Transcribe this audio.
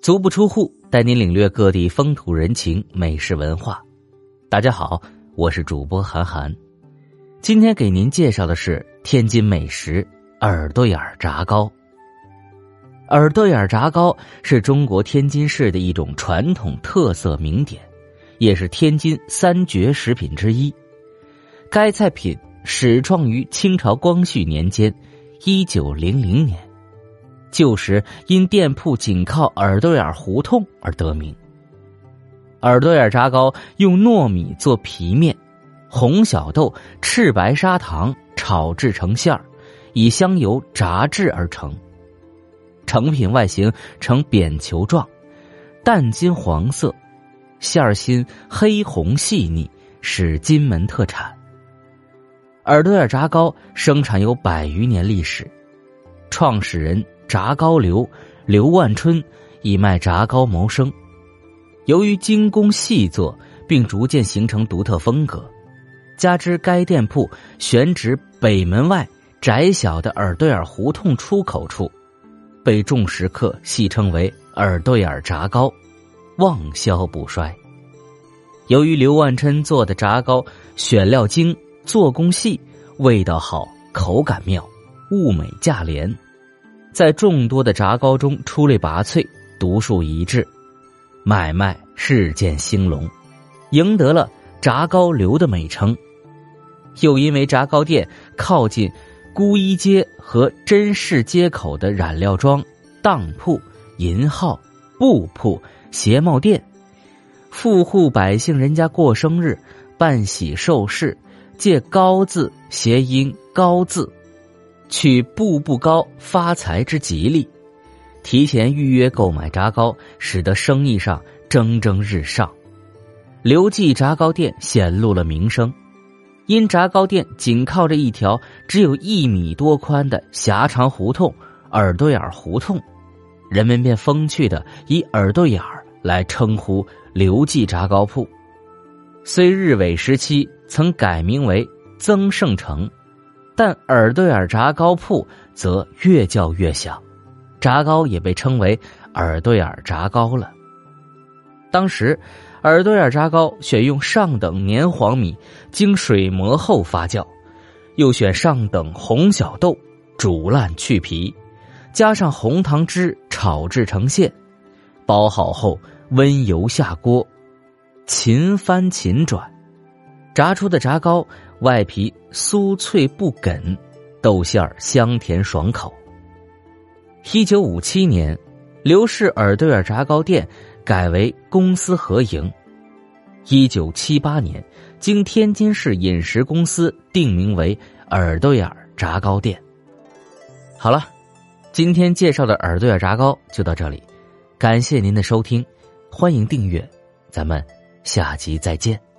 足不出户，带您领略各地风土人情、美食文化。大家好，我是主播韩寒。今天给您介绍的是天津美食耳朵眼炸糕。耳朵眼炸糕是中国天津市的一种传统特色名点，也是天津三绝食品之一。该菜品始创于清朝光绪年间，一九零零年。旧时因店铺紧靠耳朵眼胡同而得名。耳朵眼炸糕用糯米做皮面，红小豆、赤白砂糖炒制成馅儿，以香油炸制而成。成品外形呈扁球状，淡金黄色，馅儿心黑红细腻，是金门特产。耳朵眼炸糕生产有百余年历史，创始人。炸糕刘刘万春以卖炸糕谋生，由于精工细作，并逐渐形成独特风格，加之该店铺选址北门外窄小的耳朵眼胡同出口处，被众食客戏称为“耳朵眼炸糕”，旺销不衰。由于刘万春做的炸糕选料精、做工细、味道好、口感妙、物美价廉。在众多的炸糕中出类拔萃、独树一帜，买卖日渐兴隆，赢得了“炸糕流”的美称。又因为炸糕店靠近孤衣街和真市街口的染料庄、当铺、银号、布铺、鞋帽店，富户百姓人家过生日、办喜寿事，借“糕”字谐音“高”字。取步步高发财之吉利，提前预约购买炸糕，使得生意上蒸蒸日上。刘记炸糕店显露了名声，因炸糕店紧靠着一条只有一米多宽的狭长胡同——耳朵眼胡同，人们便风趣的以“耳朵眼儿”来称呼刘记炸糕铺。虽日伪时期曾改名为增盛城。但耳朵眼炸糕铺则越叫越响，炸糕也被称为耳朵眼炸糕了。当时，耳朵眼炸糕选用上等黏黄米，经水磨后发酵，又选上等红小豆，煮烂去皮，加上红糖汁炒制成馅，包好后温油下锅，勤翻勤转，炸出的炸糕。外皮酥脆不梗，豆馅儿香甜爽口。一九五七年，刘氏耳朵眼炸糕店改为公私合营。一九七八年，经天津市饮食公司定名为耳朵眼炸糕店。好了，今天介绍的耳朵眼炸糕就到这里，感谢您的收听，欢迎订阅，咱们下集再见。